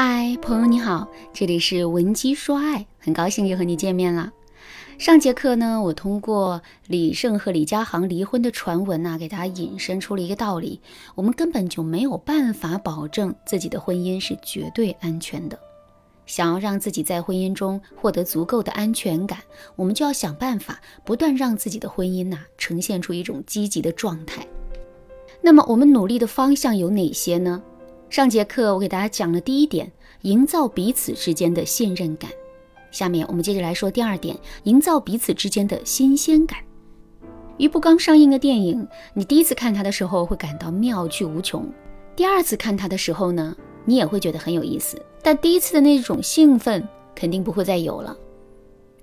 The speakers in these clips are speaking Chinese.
嗨，朋友你好，这里是文姬说爱，很高兴又和你见面了。上节课呢，我通过李胜和李佳航离婚的传闻呐，给大家引申出了一个道理：我们根本就没有办法保证自己的婚姻是绝对安全的。想要让自己在婚姻中获得足够的安全感，我们就要想办法不断让自己的婚姻呐呈现出一种积极的状态。那么我们努力的方向有哪些呢？上节课我给大家讲了第一点，营造彼此之间的信任感。下面我们接着来说第二点，营造彼此之间的新鲜感。一部刚上映的电影，你第一次看它的时候会感到妙趣无穷，第二次看它的时候呢？你也会觉得很有意思，但第一次的那种兴奋肯定不会再有了。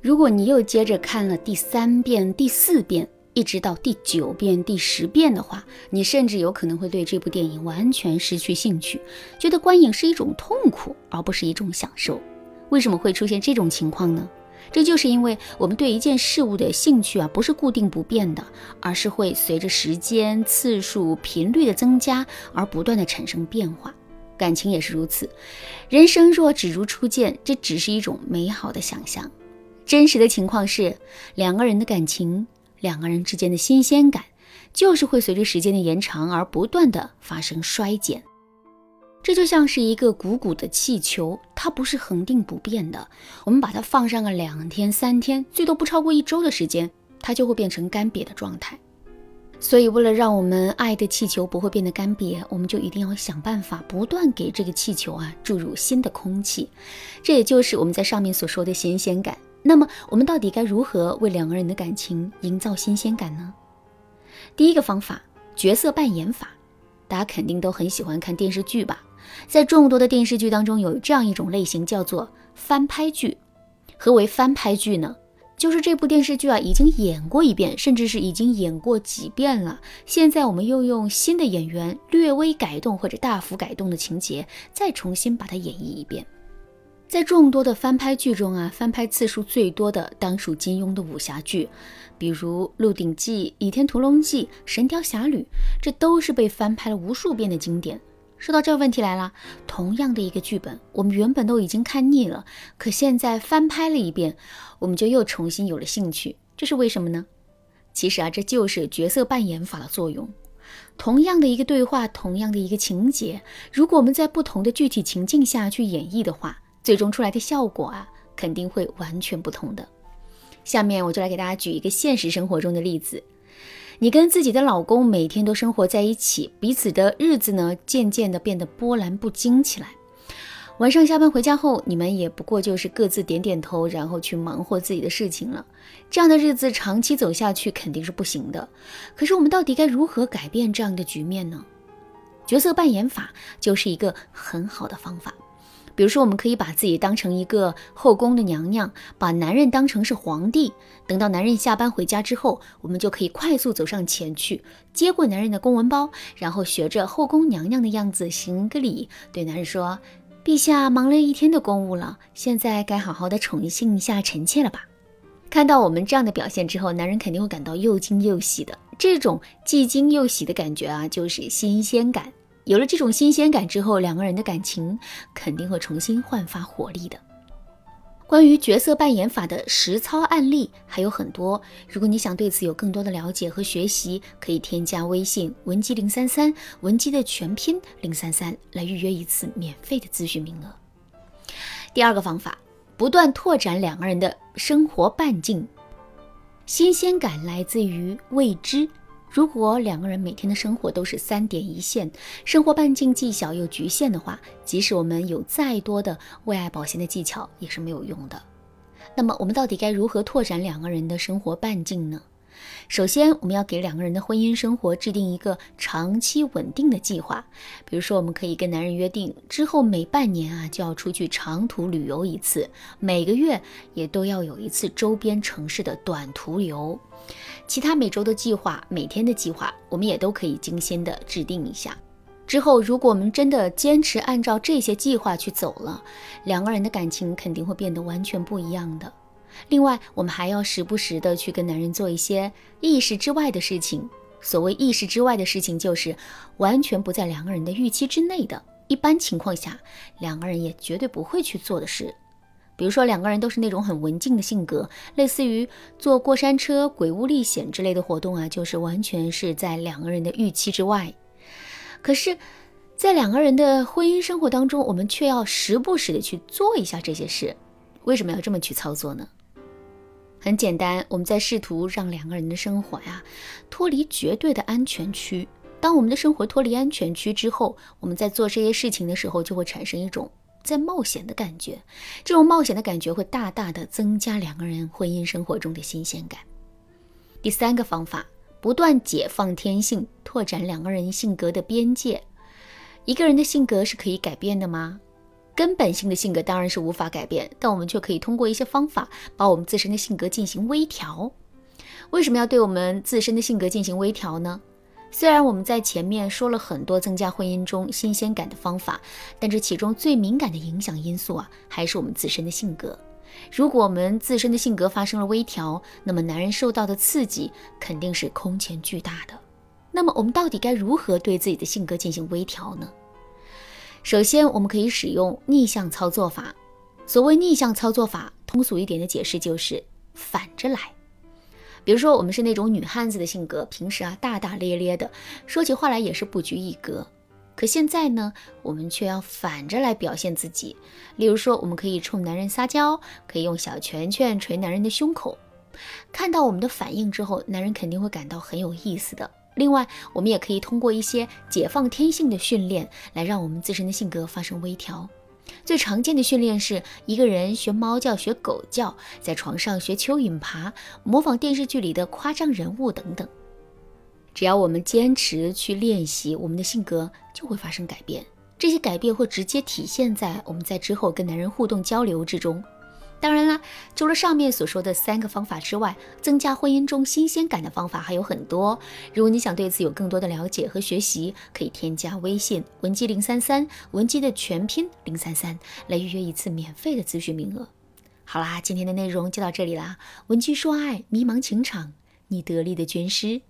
如果你又接着看了第三遍、第四遍，一直到第九遍、第十遍的话，你甚至有可能会对这部电影完全失去兴趣，觉得观影是一种痛苦，而不是一种享受。为什么会出现这种情况呢？这就是因为我们对一件事物的兴趣啊，不是固定不变的，而是会随着时间、次数、频率的增加而不断的产生变化。感情也是如此，人生若只如初见，这只是一种美好的想象。真实的情况是，两个人的感情，两个人之间的新鲜感，就是会随着时间的延长而不断的发生衰减。这就像是一个鼓鼓的气球，它不是恒定不变的。我们把它放上个两天、三天，最多不超过一周的时间，它就会变成干瘪的状态。所以，为了让我们爱的气球不会变得干瘪，我们就一定要想办法不断给这个气球啊注入新的空气。这也就是我们在上面所说的新鲜感。那么，我们到底该如何为两个人的感情营造新鲜感呢？第一个方法，角色扮演法。大家肯定都很喜欢看电视剧吧？在众多的电视剧当中，有这样一种类型叫做翻拍剧。何为翻拍剧呢？就是这部电视剧啊，已经演过一遍，甚至是已经演过几遍了。现在我们又用新的演员略微改动或者大幅改动的情节，再重新把它演绎一遍。在众多的翻拍剧中啊，翻拍次数最多的当属金庸的武侠剧，比如《鹿鼎记》《倚天屠龙记》《神雕侠侣》，这都是被翻拍了无数遍的经典。说到这问题来了，同样的一个剧本，我们原本都已经看腻了，可现在翻拍了一遍，我们就又重新有了兴趣，这是为什么呢？其实啊，这就是角色扮演法的作用。同样的一个对话，同样的一个情节，如果我们在不同的具体情境下去演绎的话，最终出来的效果啊，肯定会完全不同的。下面我就来给大家举一个现实生活中的例子。你跟自己的老公每天都生活在一起，彼此的日子呢，渐渐的变得波澜不惊起来。晚上下班回家后，你们也不过就是各自点点头，然后去忙活自己的事情了。这样的日子长期走下去肯定是不行的。可是我们到底该如何改变这样的局面呢？角色扮演法就是一个很好的方法。比如说，我们可以把自己当成一个后宫的娘娘，把男人当成是皇帝。等到男人下班回家之后，我们就可以快速走上前去，接过男人的公文包，然后学着后宫娘娘的样子行个礼，对男人说：“陛下忙了一天的公务了，现在该好好的宠幸一下臣妾了吧？”看到我们这样的表现之后，男人肯定会感到又惊又喜的。这种既惊又喜的感觉啊，就是新鲜感。有了这种新鲜感之后，两个人的感情肯定会重新焕发活力的。关于角色扮演法的实操案例还有很多，如果你想对此有更多的了解和学习，可以添加微信文姬零三三，文姬的全拼零三三，来预约一次免费的咨询名额。第二个方法，不断拓展两个人的生活半径，新鲜感来自于未知。如果两个人每天的生活都是三点一线，生活半径既小又局限的话，即使我们有再多的为爱保鲜的技巧，也是没有用的。那么，我们到底该如何拓展两个人的生活半径呢？首先，我们要给两个人的婚姻生活制定一个长期稳定的计划。比如说，我们可以跟男人约定，之后每半年啊就要出去长途旅游一次，每个月也都要有一次周边城市的短途游。其他每周的计划、每天的计划，我们也都可以精心的制定一下。之后，如果我们真的坚持按照这些计划去走了，两个人的感情肯定会变得完全不一样的。另外，我们还要时不时的去跟男人做一些意识之外的事情。所谓意识之外的事情，就是完全不在两个人的预期之内的。一般情况下两个人也绝对不会去做的事。比如说，两个人都是那种很文静的性格，类似于坐过山车、鬼屋历险之类的活动啊，就是完全是在两个人的预期之外。可是，在两个人的婚姻生活当中，我们却要时不时的去做一下这些事。为什么要这么去操作呢？很简单，我们在试图让两个人的生活呀脱离绝对的安全区。当我们的生活脱离安全区之后，我们在做这些事情的时候，就会产生一种。在冒险的感觉，这种冒险的感觉会大大的增加两个人婚姻生活中的新鲜感。第三个方法，不断解放天性，拓展两个人性格的边界。一个人的性格是可以改变的吗？根本性的性格当然是无法改变，但我们却可以通过一些方法，把我们自身的性格进行微调。为什么要对我们自身的性格进行微调呢？虽然我们在前面说了很多增加婚姻中新鲜感的方法，但这其中最敏感的影响因素啊，还是我们自身的性格。如果我们自身的性格发生了微调，那么男人受到的刺激肯定是空前巨大的。那么我们到底该如何对自己的性格进行微调呢？首先，我们可以使用逆向操作法。所谓逆向操作法，通俗一点的解释就是反着来。比如说，我们是那种女汉子的性格，平时啊大大咧咧的，说起话来也是不拘一格。可现在呢，我们却要反着来表现自己。例如说，我们可以冲男人撒娇，可以用小拳拳捶男人的胸口。看到我们的反应之后，男人肯定会感到很有意思的。另外，我们也可以通过一些解放天性的训练，来让我们自身的性格发生微调。最常见的训练是一个人学猫叫、学狗叫，在床上学蚯蚓爬，模仿电视剧里的夸张人物等等。只要我们坚持去练习，我们的性格就会发生改变。这些改变会直接体现在我们在之后跟男人互动交流之中。当然啦，除了上面所说的三个方法之外，增加婚姻中新鲜感的方法还有很多。如果你想对此有更多的了解和学习，可以添加微信文姬零三三，文姬的全拼零三三，来预约一次免费的咨询名额。好啦，今天的内容就到这里啦，文姬说爱，迷茫情场，你得力的军师。